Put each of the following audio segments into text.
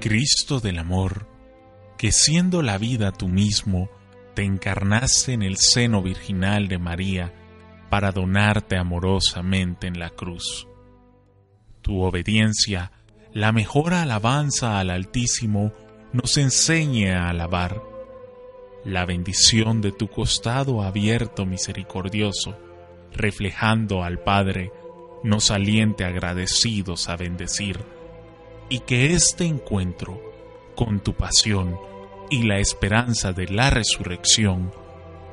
Cristo del amor, que siendo la vida tú mismo, te encarnaste en el seno virginal de María para donarte amorosamente en la cruz. Tu obediencia, la mejor alabanza al Altísimo, nos enseñe a alabar. La bendición de tu costado abierto misericordioso, reflejando al Padre, nos aliente agradecidos a bendecir y que este encuentro con tu pasión y la esperanza de la resurrección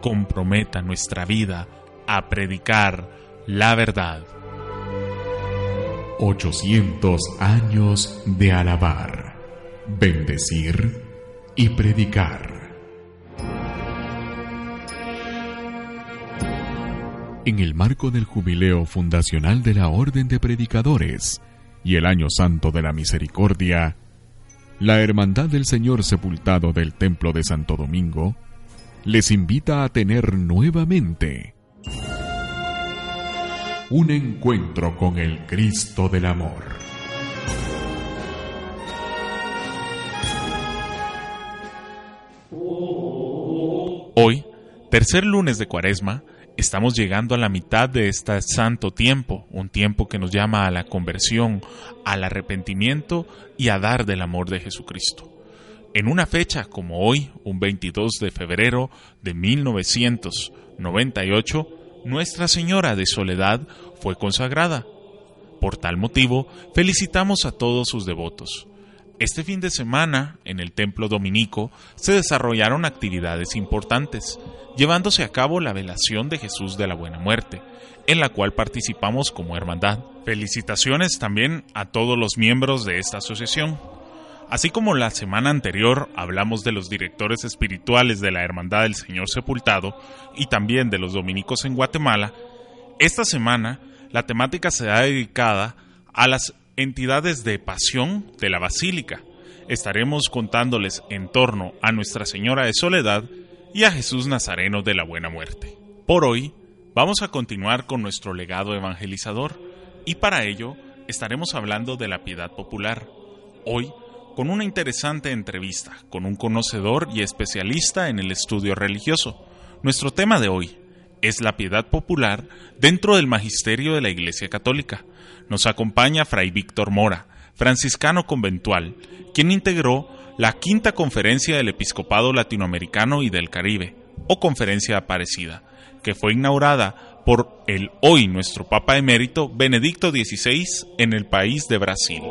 comprometa nuestra vida a predicar la verdad. 800 años de alabar, bendecir y predicar. En el marco del jubileo fundacional de la Orden de Predicadores y el Año Santo de la Misericordia, la Hermandad del Señor Sepultado del Templo de Santo Domingo les invita a tener nuevamente un encuentro con el Cristo del Amor. Hoy, tercer lunes de Cuaresma, Estamos llegando a la mitad de este santo tiempo, un tiempo que nos llama a la conversión, al arrepentimiento y a dar del amor de Jesucristo. En una fecha como hoy, un 22 de febrero de 1998, Nuestra Señora de Soledad fue consagrada. Por tal motivo, felicitamos a todos sus devotos. Este fin de semana, en el Templo Dominico, se desarrollaron actividades importantes, llevándose a cabo la velación de Jesús de la Buena Muerte, en la cual participamos como hermandad. Felicitaciones también a todos los miembros de esta asociación. Así como la semana anterior hablamos de los directores espirituales de la Hermandad del Señor Sepultado y también de los dominicos en Guatemala, esta semana la temática será dedicada a las entidades de pasión de la Basílica. Estaremos contándoles en torno a Nuestra Señora de Soledad y a Jesús Nazareno de la Buena Muerte. Por hoy, vamos a continuar con nuestro legado evangelizador y para ello estaremos hablando de la piedad popular. Hoy, con una interesante entrevista con un conocedor y especialista en el estudio religioso. Nuestro tema de hoy es la piedad popular dentro del magisterio de la Iglesia Católica nos acompaña Fray Víctor Mora, franciscano conventual, quien integró la quinta conferencia del Episcopado Latinoamericano y del Caribe, o conferencia aparecida, que fue inaugurada por el hoy nuestro Papa emérito Benedicto XVI en el país de Brasil.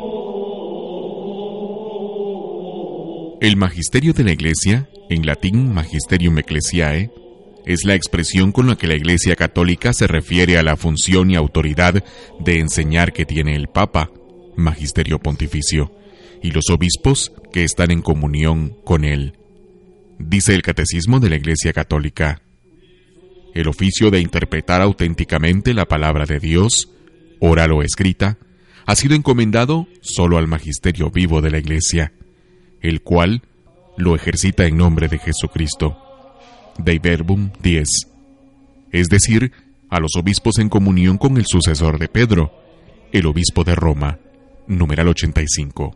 El magisterio de la Iglesia, en latín Magisterium Ecclesiae, es la expresión con la que la Iglesia Católica se refiere a la función y autoridad de enseñar que tiene el Papa, Magisterio Pontificio, y los obispos que están en comunión con él. Dice el Catecismo de la Iglesia Católica, el oficio de interpretar auténticamente la palabra de Dios, oral o escrita, ha sido encomendado solo al magisterio vivo de la Iglesia, el cual lo ejercita en nombre de Jesucristo. Dei Verbum 10, es decir, a los obispos en comunión con el sucesor de Pedro, el obispo de Roma, numeral 85.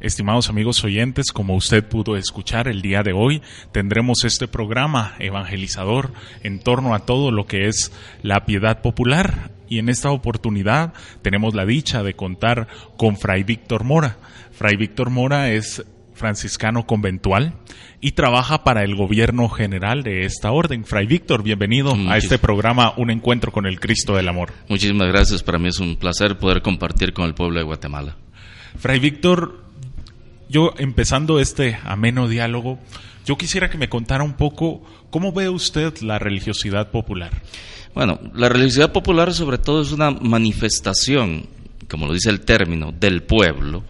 Estimados amigos oyentes, como usted pudo escuchar el día de hoy, tendremos este programa evangelizador en torno a todo lo que es la piedad popular y en esta oportunidad tenemos la dicha de contar con Fray Víctor Mora. Fray Víctor Mora es franciscano conventual y trabaja para el gobierno general de esta orden. Fray Víctor, bienvenido a este programa Un Encuentro con el Cristo del Amor. Muchísimas gracias, para mí es un placer poder compartir con el pueblo de Guatemala. Fray Víctor, yo empezando este ameno diálogo, yo quisiera que me contara un poco cómo ve usted la religiosidad popular. Bueno, la religiosidad popular sobre todo es una manifestación, como lo dice el término, del pueblo,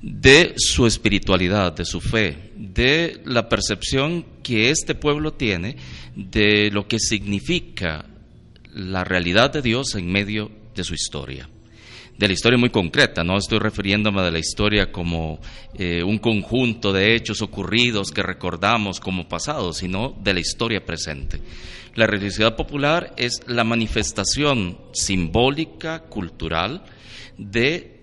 de su espiritualidad, de su fe, de la percepción que este pueblo tiene de lo que significa la realidad de Dios en medio de su historia de la historia muy concreta, no estoy refiriéndome de la historia como eh, un conjunto de hechos ocurridos que recordamos como pasado, sino de la historia presente. La religiosidad popular es la manifestación simbólica, cultural, de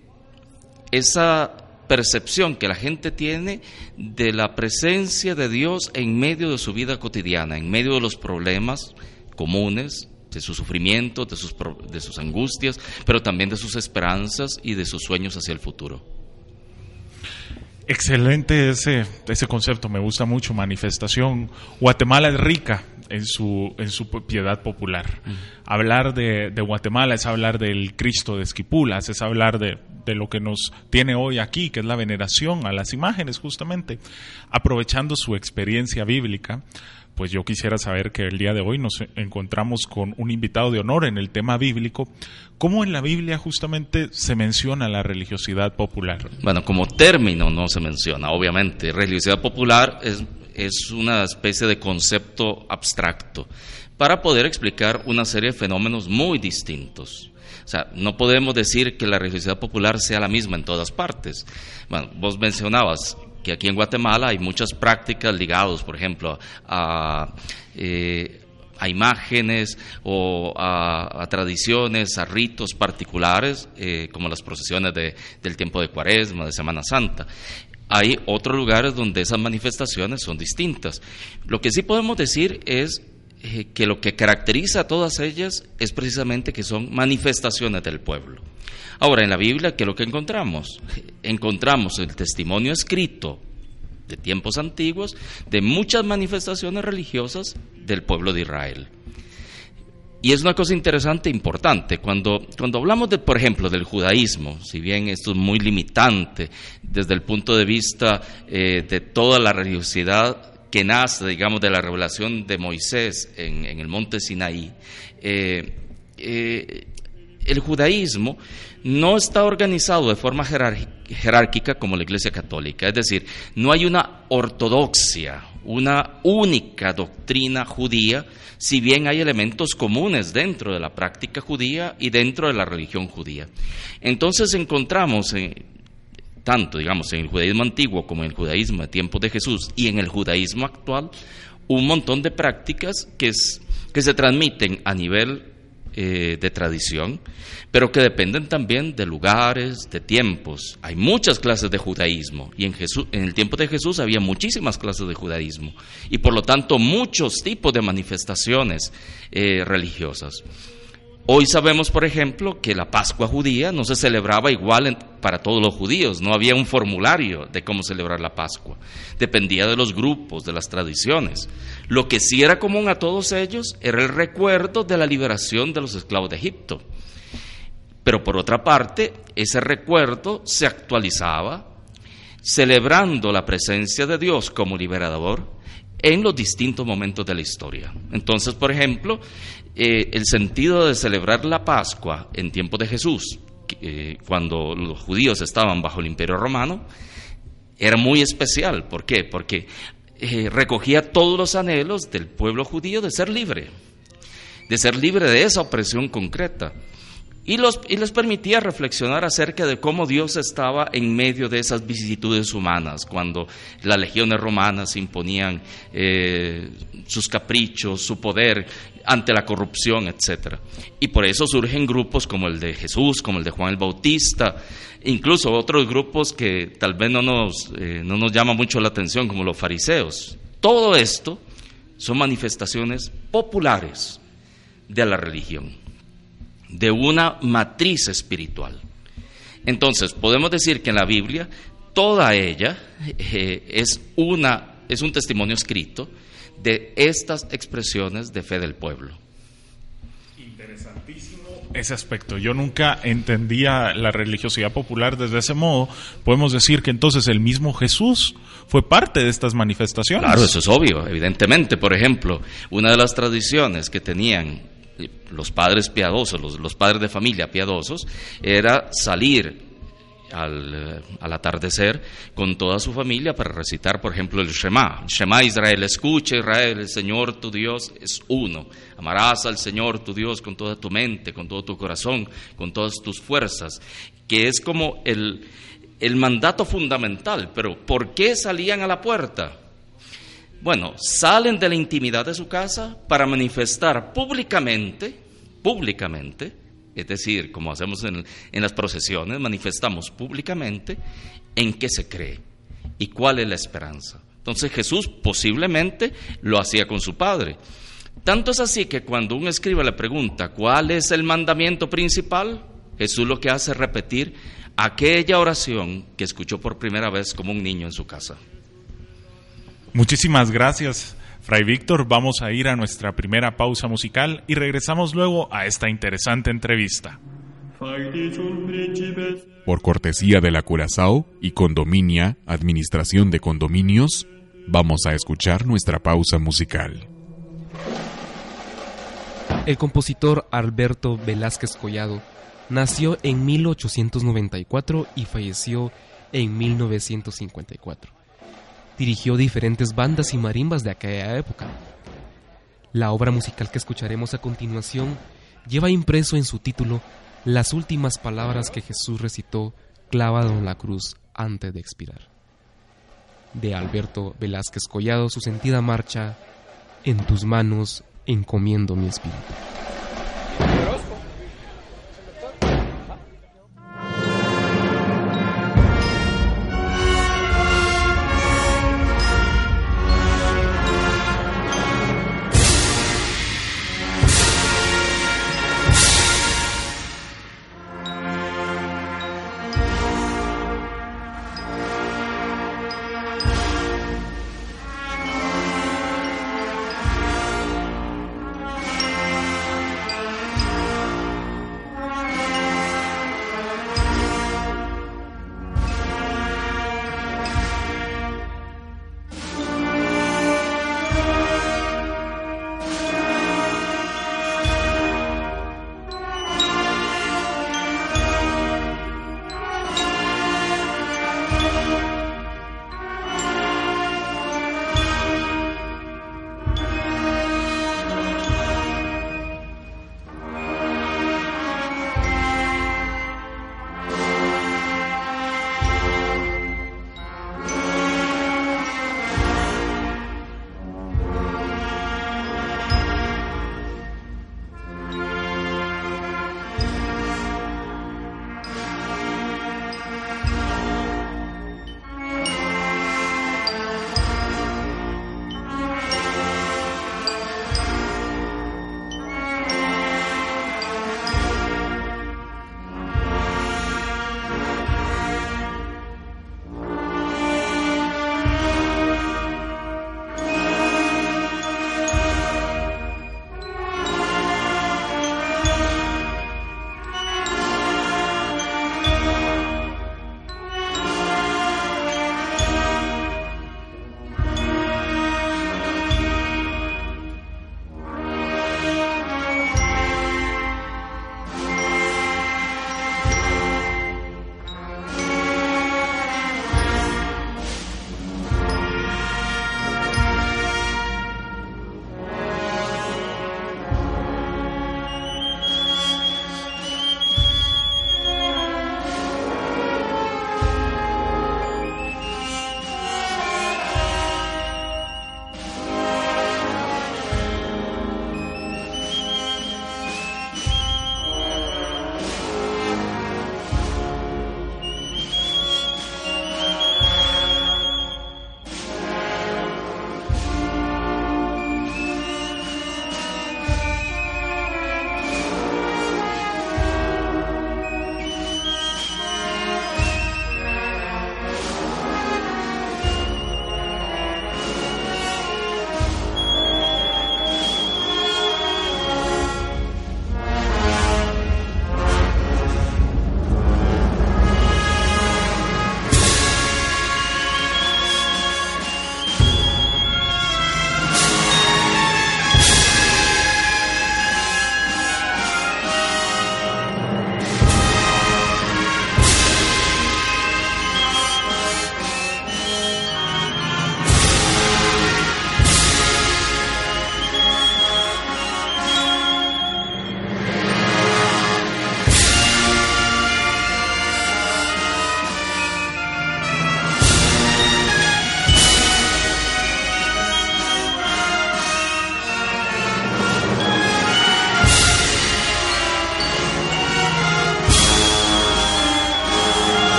esa percepción que la gente tiene de la presencia de Dios en medio de su vida cotidiana, en medio de los problemas comunes, de sus sufrimientos, de sus, de sus angustias, pero también de sus esperanzas y de sus sueños hacia el futuro. Excelente ese, ese concepto, me gusta mucho, manifestación. Guatemala es rica en su, en su piedad popular. Hablar de, de, Guatemala es hablar del Cristo de Esquipulas, es hablar de, de, lo que nos tiene hoy aquí, que es la veneración a las imágenes, justamente, aprovechando su experiencia bíblica pues yo quisiera saber que el día de hoy nos encontramos con un invitado de honor en el tema bíblico. ¿Cómo en la Biblia justamente se menciona la religiosidad popular? Bueno, como término no se menciona, obviamente. Religiosidad popular es, es una especie de concepto abstracto para poder explicar una serie de fenómenos muy distintos. O sea, no podemos decir que la religiosidad popular sea la misma en todas partes. Bueno, vos mencionabas que aquí en Guatemala hay muchas prácticas ligadas, por ejemplo, a, eh, imágenes o a, tradiciones, a ritos particulares, eh, como las procesiones del tiempo de Cuaresma, de Semana Santa. Hay otros lugares donde esas manifestaciones son distintas. Lo que sí podemos decir es eh, que lo que caracteriza a todas ellas es precisamente que son manifestaciones del pueblo. Ahora, en la Biblia, ¿qué es lo que encontramos? Encontramos el testimonio escrito de tiempos antiguos de muchas manifestaciones religiosas del pueblo de Israel. Y es una cosa interesante e importante. Cuando, cuando hablamos, de, por ejemplo, del judaísmo, si bien esto es muy limitante desde el punto de vista eh, de toda la religiosidad que nace, digamos, de la revelación de Moisés en, el monte Sinaí, eh, eh, el judaísmo no está organizado de forma jerárquica como la Iglesia Católica, es decir, no hay una ortodoxia, una única doctrina judía, si bien hay elementos comunes dentro de la práctica judía y dentro de la religión judía. Entonces encontramos, tanto digamos en el judaísmo antiguo como en el judaísmo de tiempos de Jesús y en el judaísmo actual, un montón de prácticas que, que se transmiten a nivel eh, de tradición, pero que dependen también de lugares, de tiempos. Hay muchas clases de judaísmo y en, Jesús, en el tiempo de Jesús había muchísimas clases de judaísmo y por lo tanto muchos tipos de manifestaciones eh, religiosas. Hoy sabemos, por ejemplo, que la Pascua judía no se celebraba igual para todos los judíos, no había un formulario de cómo celebrar la Pascua, dependía de los grupos, de las tradiciones. Lo que sí era común a todos ellos era el recuerdo de la liberación de los esclavos de Egipto. Pero por otra parte, ese recuerdo se actualizaba celebrando la presencia de Dios como liberador en los distintos momentos de la historia. Entonces, por ejemplo, eh, el sentido de celebrar la Pascua en tiempo de Jesús, eh, cuando los judíos estaban bajo el imperio romano, era muy especial. ¿Por qué? Porque eh, recogía todos los anhelos del pueblo judío de ser libre, de ser libre de esa opresión concreta. Y, los, y, les permitía reflexionar acerca de cómo Dios estaba en medio de esas vicisitudes humanas, cuando las legiones romanas imponían sus caprichos, su poder, ante la corrupción, etc. Y por eso surgen grupos como el de Jesús, como el de Juan el Bautista, incluso otros grupos que tal vez no nos, eh, no nos llama mucho la atención, como los fariseos. Todo esto son manifestaciones populares de la religión, de una matriz espiritual. Entonces, podemos decir que en la Biblia toda ella eh, es, una, es un testimonio escrito de estas expresiones de fe del pueblo. Interesantísimo ese aspecto. Yo nunca entendía la religiosidad popular desde ese modo. Podemos decir que entonces el mismo Jesús fue parte de estas manifestaciones. Claro, eso es obvio, evidentemente. Por ejemplo, una de las tradiciones que tenían los padres piadosos, los, padres de familia piadosos, era salir al, al, atardecer con toda su familia para recitar, por ejemplo, el Shema. Shema Israel, escucha Israel, el Señor tu Dios es uno. Amarás al Señor tu Dios con toda tu mente, con todo tu corazón, con todas tus fuerzas, que es como el, el mandato fundamental. Pero ¿por qué salían a la puerta? Bueno, salen de la intimidad de su casa para manifestar públicamente, públicamente, es decir, como hacemos en, las procesiones, manifestamos públicamente en qué se cree y cuál es la esperanza. Entonces Jesús posiblemente lo hacía con su Padre. Tanto es así que cuando un escriba le pregunta cuál es el mandamiento principal, Jesús lo que hace es repetir aquella oración que escuchó por primera vez como un niño en su casa. Muchísimas gracias. Fray Víctor, vamos a ir a nuestra primera pausa musical y regresamos luego a esta interesante entrevista. Por cortesía de la Curazao y Condominia, Administración de Condominios, vamos a escuchar nuestra pausa musical. El compositor Alberto Velázquez Collado nació en 1894 y falleció en 1954 dirigió diferentes bandas y marimbas de aquella época. La obra musical que escucharemos a continuación lleva impreso en su título las últimas palabras que Jesús recitó clavado en la cruz antes de expirar. De Alberto Velázquez Collado, su sentida marcha, En tus manos encomiendo mi espíritu.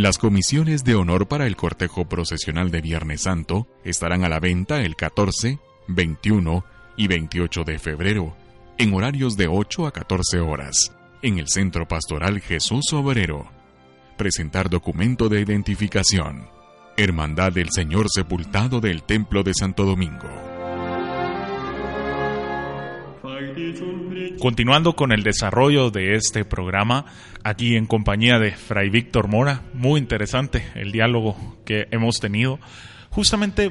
Las comisiones de honor para el cortejo procesional de Viernes Santo estarán a la venta el 14, 21 y 28 de febrero, en horarios de 8 a 14 horas, en el Centro Pastoral Jesús Obrero. Presentar documento de identificación. Hermandad del Señor Sepultado del Templo de Santo Domingo. Continuando con el desarrollo de este programa, aquí en compañía de Fray Víctor Mora, muy interesante el diálogo que hemos tenido. Justamente,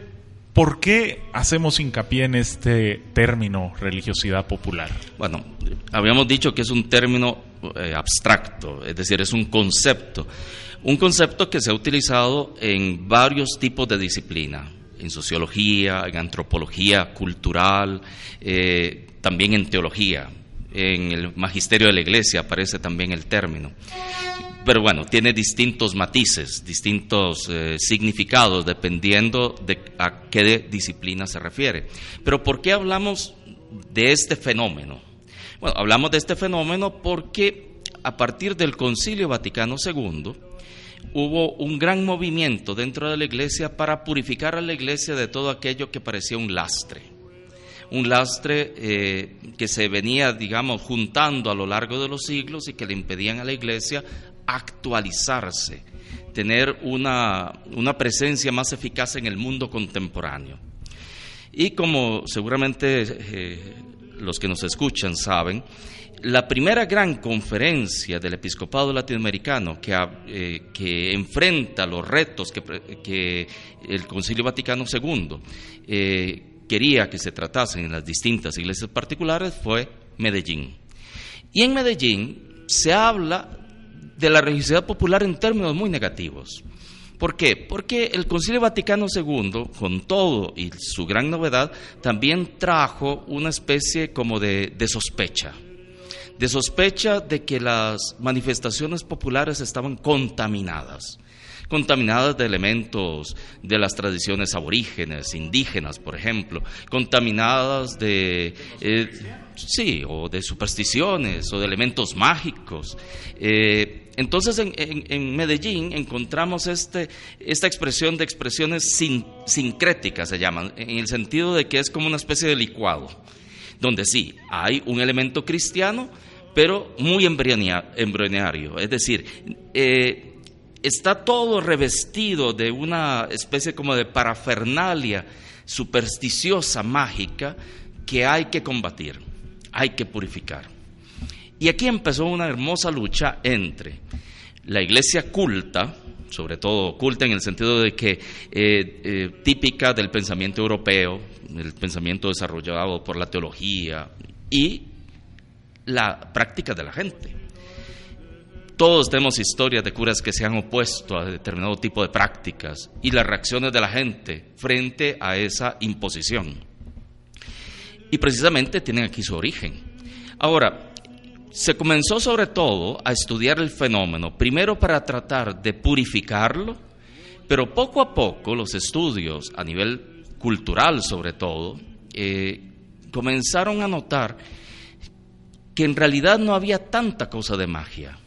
¿por qué hacemos hincapié en este término religiosidad popular? Bueno, habíamos dicho que es un término eh, abstracto, es decir, es un concepto. Un concepto que se ha utilizado en varios tipos de disciplina, en sociología, en antropología cultural, eh, también en teología en el magisterio de la iglesia aparece también el término. Pero bueno, tiene distintos matices, distintos eh, significados, dependiendo de a qué disciplina se refiere. Pero ¿por qué hablamos de este fenómeno? Bueno, hablamos de este fenómeno porque a partir del Concilio Vaticano II hubo un gran movimiento dentro de la iglesia para purificar a la iglesia de todo aquello que parecía un lastre un lastre eh, que se venía, digamos, juntando a lo largo de los siglos y que le impedían a la iglesia actualizarse, tener una, presencia más eficaz en el mundo contemporáneo. Y como seguramente eh, los que nos escuchan saben, la primera gran conferencia del episcopado latinoamericano que, eh, que enfrenta los retos que, que, el Concilio Vaticano II quería que se tratasen en las distintas iglesias particulares fue Medellín. Y en Medellín se habla de la religiosidad popular en términos muy negativos. ¿Por qué? Porque el Concilio Vaticano II, con todo y su gran novedad, también trajo una especie como de, de sospecha, de sospecha de que las manifestaciones populares estaban contaminadas contaminadas de elementos de las tradiciones aborígenes, indígenas, por ejemplo, contaminadas de, eh, sí, o de supersticiones o de elementos mágicos. Eh, entonces en, Medellín encontramos este, esta expresión de expresiones sincréticas, se llaman, en el sentido de que es como una especie de licuado, donde sí, hay un elemento cristiano, pero muy embrionario, es decir, eh, está todo revestido de una especie como de parafernalia supersticiosa, mágica, que hay que combatir, hay que purificar. Y aquí empezó una hermosa lucha entre la iglesia culta, sobre todo culta en el sentido de que eh, eh, típica del pensamiento europeo, el pensamiento desarrollado por la teología y la práctica de la gente. Todos tenemos historias de curas que se han opuesto a determinado tipo de prácticas y las reacciones de la gente frente a esa imposición. Y precisamente tienen aquí su origen. Ahora, se comenzó sobre todo a estudiar el fenómeno, primero para tratar de purificarlo, pero poco a poco los estudios a nivel cultural sobre todo, eh, comenzaron a notar que en realidad no había tanta cosa de magia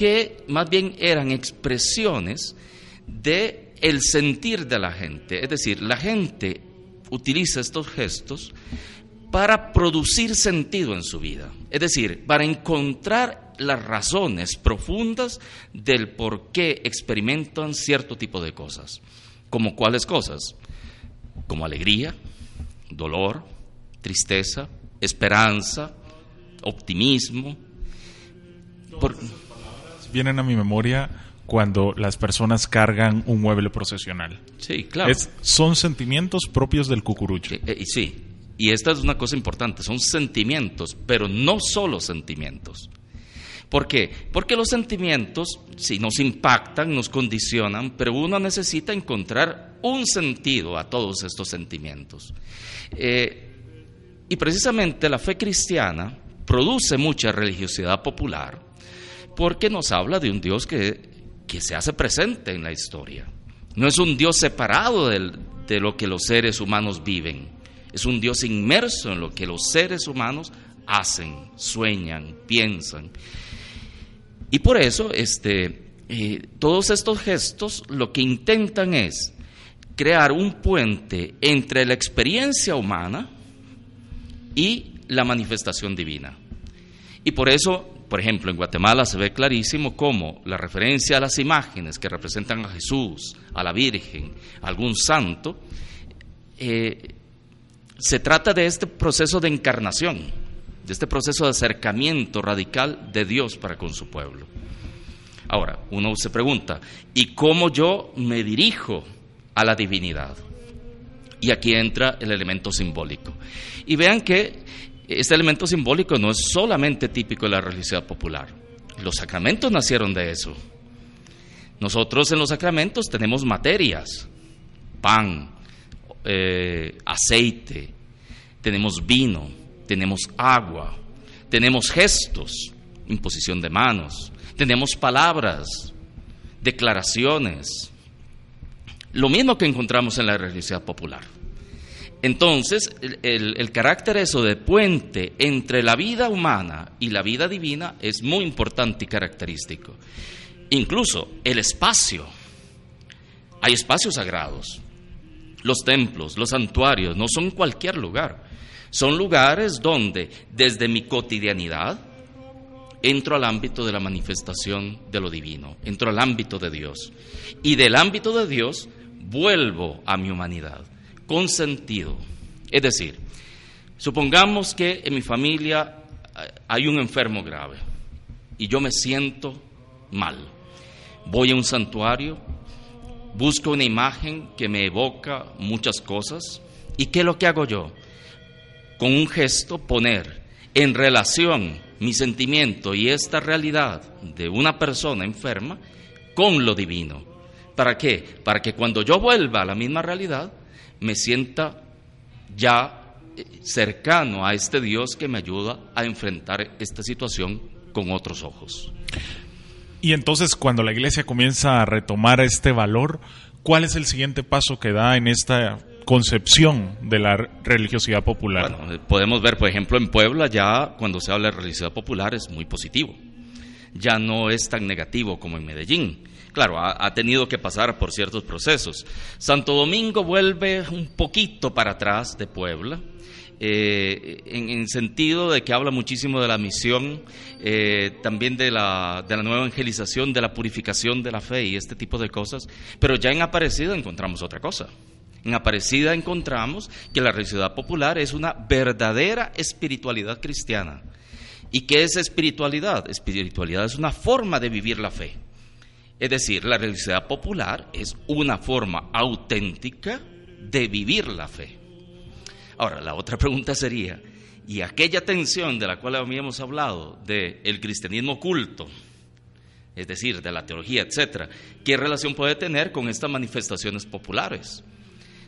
que más bien eran expresiones de el sentir de la gente. Es decir, la gente utiliza estos gestos para producir sentido en su vida. Es decir, para encontrar las razones profundas del por qué experimentan cierto tipo de cosas. ¿Como cuáles cosas? Como alegría, dolor, tristeza, esperanza, optimismo. Por vienen a mi memoria cuando las personas cargan un mueble procesional. Sí, claro. son sentimientos propios del cucurucho. Eh, sí, y esta es una cosa importante, son sentimientos, pero no solo sentimientos. ¿Por qué? Porque los sentimientos, si nos impactan, nos condicionan, pero uno necesita encontrar un sentido a todos estos sentimientos. Eh, y precisamente la fe cristiana produce mucha religiosidad popular, porque nos habla de un Dios que, se hace presente en la historia. No es un Dios separado de lo que los seres humanos viven, es un Dios inmerso en lo que los seres humanos hacen, sueñan, piensan. Y por eso este, Eh, todos estos gestos lo que intentan es crear un puente entre la experiencia humana y la manifestación divina. Y por eso, por ejemplo, en Guatemala se ve clarísimo cómo la referencia a las imágenes que representan a Jesús, a la Virgen, a algún santo, eh, se trata de este proceso de encarnación, de este proceso de acercamiento radical de Dios para con su pueblo. Ahora, uno se pregunta, ¿y cómo yo me dirijo a la divinidad? Y aquí entra el elemento simbólico. Y vean que este elemento simbólico no es solamente típico de la religiosidad popular. Los sacramentos nacieron de eso. Nosotros en los sacramentos tenemos materias, pan, eh, aceite, tenemos vino, tenemos agua, tenemos gestos, imposición de manos, tenemos palabras, declaraciones, lo mismo que encontramos en la religiosidad popular. Entonces, el, carácter eso de puente entre la vida humana y la vida divina es muy importante y característico. Incluso el espacio. Hay espacios sagrados. Los templos, los santuarios, no son cualquier lugar. Son lugares donde desde mi cotidianidad entro al ámbito de la manifestación de lo divino, entro al ámbito de Dios. Y del ámbito de Dios vuelvo a mi humanidad con sentido. Es decir, supongamos que en mi familia eh, hay un enfermo grave y yo me siento mal. Voy a un santuario, busco una imagen que me evoca muchas cosas y ¿qué es lo que hago yo? Con un gesto poner en relación mi sentimiento y esta realidad de una persona enferma con lo divino. ¿Para qué? Para que cuando yo vuelva a la misma realidad, me sienta ya eh, cercano a este Dios que me ayuda a enfrentar esta situación con otros ojos. Y entonces cuando la iglesia comienza a retomar este valor, ¿cuál es el siguiente paso que da en esta concepción de la religiosidad popular? Bueno, eh, podemos ver, por ejemplo, en Puebla ya cuando se habla de religiosidad popular es muy positivo. Ya no es tan negativo como en Medellín. Claro, ha, tenido que pasar por ciertos procesos. Santo Domingo vuelve un poquito para atrás de Puebla. Eh, en, sentido de que habla muchísimo de la misión, eh, también de la, de la nueva evangelización, de la purificación de la fe y este tipo de cosas, pero ya en Aparecida encontramos otra cosa. En Aparecida encontramos que la religiosidad popular es una verdadera espiritualidad cristiana. ¿Y qué es espiritualidad? Espiritualidad es una forma de vivir la fe. Es decir, la religiosidad popular es una forma auténtica de vivir la fe. Ahora, la otra pregunta sería, ¿y aquella tensión de la cual habíamos hablado, del cristianismo oculto, es decir, de la teología, etcétera, qué relación puede tener con estas manifestaciones populares?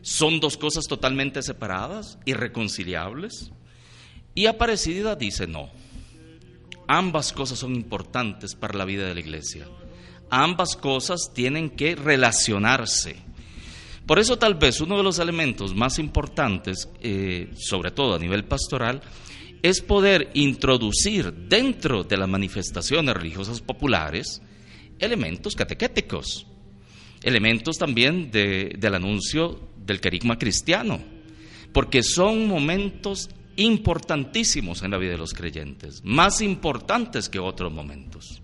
¿Son dos cosas totalmente separadas, irreconciliables? Y Aparecida dice no. Ambas cosas son importantes para la vida de la iglesia ambas cosas tienen que relacionarse. Por eso tal vez uno de los elementos más importantes, eh, sobre todo a nivel pastoral, es poder introducir dentro de las manifestaciones religiosas populares elementos catequéticos, elementos también del anuncio del carisma cristiano, porque son momentos importantísimos en la vida de los creyentes, más importantes que otros momentos.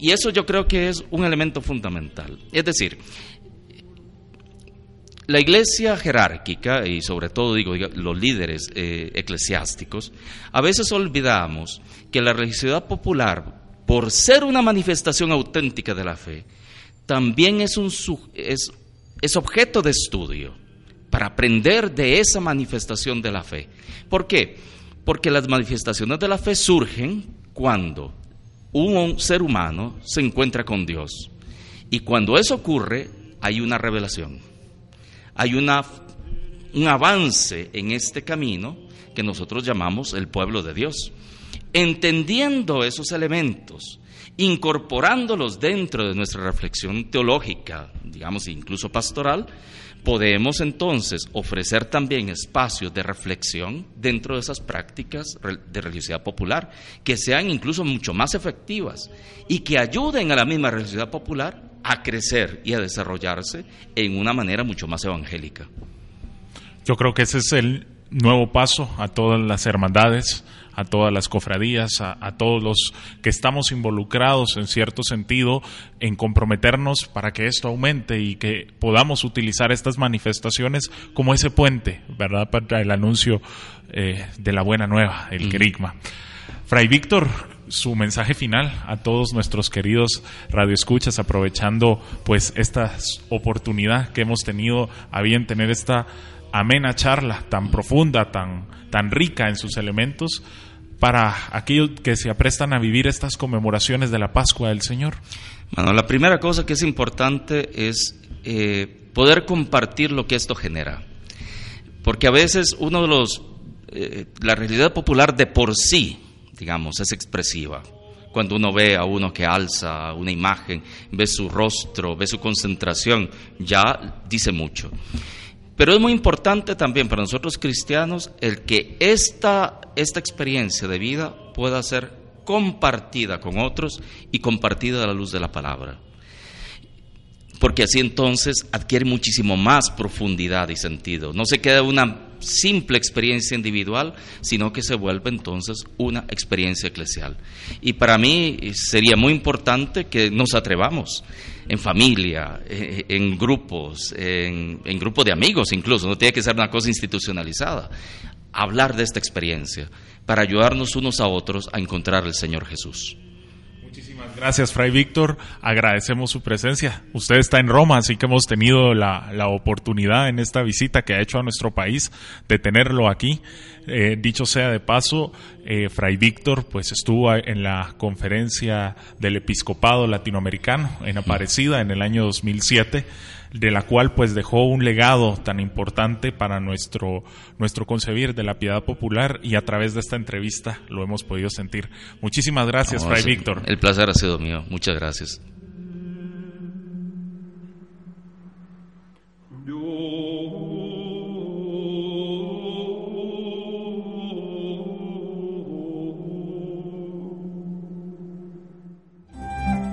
Y eso yo creo que es un elemento fundamental. Es decir, la iglesia jerárquica, y sobre todo digo los líderes eh, eclesiásticos, a veces olvidamos que la religiosidad popular, por ser una manifestación auténtica de la fe, también es, un, es, es objeto de estudio para aprender de esa manifestación de la fe. ¿Por qué? Porque las manifestaciones de la fe surgen cuando un ser humano se encuentra con Dios. Y cuando eso ocurre, hay una revelación. Hay una, un avance en este camino que nosotros llamamos el pueblo de Dios. entendiendo esos elementos, incorporándolos dentro de nuestra reflexión teológica, digamos incluso pastoral, podemos entonces ofrecer también espacios de reflexión dentro de esas prácticas de religiosidad popular, que sean incluso mucho más efectivas y que ayuden a la misma religiosidad popular a crecer y a desarrollarse en una manera mucho más evangélica. Yo creo que ese es el nuevo paso a todas las hermandades, a todas las cofradías, a, todos los que estamos involucrados en cierto sentido en comprometernos para que esto aumente y que podamos utilizar estas manifestaciones como ese puente, ¿verdad? Para el anuncio eh, de la buena nueva, el querigma. Fray Víctor, su mensaje final a todos nuestros queridos radioescuchas, aprovechando pues esta oportunidad que hemos tenido a bien tener esta amena charla tan profunda, tan, tan rica en sus elementos, para aquellos que se aprestan a vivir estas conmemoraciones de la Pascua del Señor? Bueno, la primera cosa que es importante es eh, poder compartir lo que esto genera. Porque a veces uno de los... Eh, la realidad popular de por sí, digamos, es expresiva. Cuando uno ve a uno que alza una imagen, ve su rostro, ve su concentración, ya dice mucho. Pero es muy importante también para nosotros cristianos el que esta, esta experiencia de vida pueda ser compartida con otros y compartida a la luz de la palabra. Porque así entonces adquiere muchísimo más profundidad y sentido. No se queda una simple experiencia individual, sino que se vuelve entonces una experiencia eclesial. Y para mí sería muy importante que nos atrevamos en familia, eh, en grupos, en, en grupos de amigos incluso, no tiene que ser una cosa institucionalizada, hablar de esta experiencia para ayudarnos unos a otros a encontrar al Señor Jesús. Gracias, Fray Víctor. Agradecemos su presencia. Usted está en Roma, así que hemos tenido la, la oportunidad en esta visita que ha hecho a nuestro país de tenerlo aquí. Eh, dicho sea de paso, eh, Fray Víctor pues estuvo en la conferencia del episcopado latinoamericano en Aparecida en el año 2007 de la cual pues dejó un legado tan importante para nuestro, nuestro concebir de la piedad popular y a través de esta entrevista lo hemos podido sentir. Muchísimas gracias, Fray Víctor. El placer ha sido mío. Muchas gracias.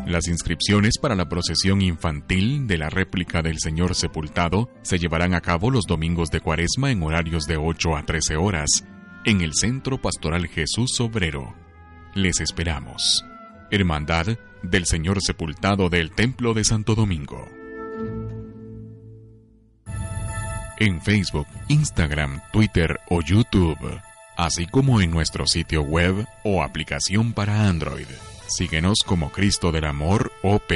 Las inscripciones para la procesión infantil de la réplica del Señor Sepultado se llevarán a cabo los domingos de Cuaresma en horarios de 8 a 13 horas en el Centro Pastoral Jesús Obrero. Les esperamos. Hermandad del Señor Sepultado del Templo de Santo Domingo. En Facebook, Instagram, Twitter o YouTube, así como en nuestro sitio web o aplicación para Android. Síguenos como Cristo del Amor OP.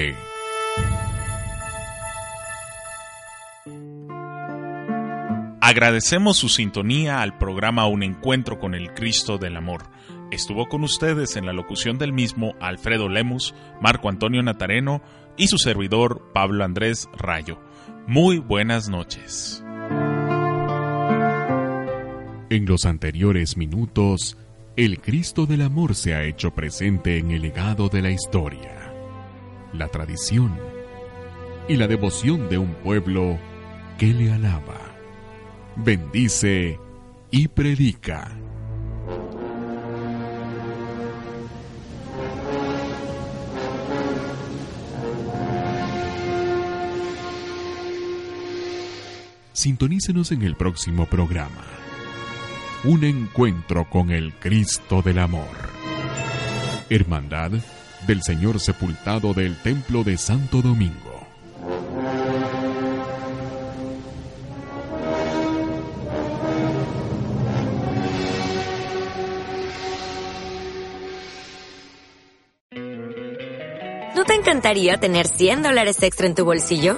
Agradecemos su sintonía al programa Un Encuentro con el Cristo del Amor. Estuvo con ustedes en la locución del mismo Alfredo Lemus, Marco Antonio Natareno y su servidor Pablo Andrés Rayo. Muy buenas noches. En los anteriores minutos, el Cristo del Amor se ha hecho presente en el legado de la historia, la tradición y la devoción de un pueblo que le alaba, bendice y predica. Sintonícenos en el próximo programa un encuentro con el Cristo del Amor. Hermandad del Señor Sepultado del Templo de Santo Domingo. ¿No te encantaría tener 100 dólares extra en tu bolsillo?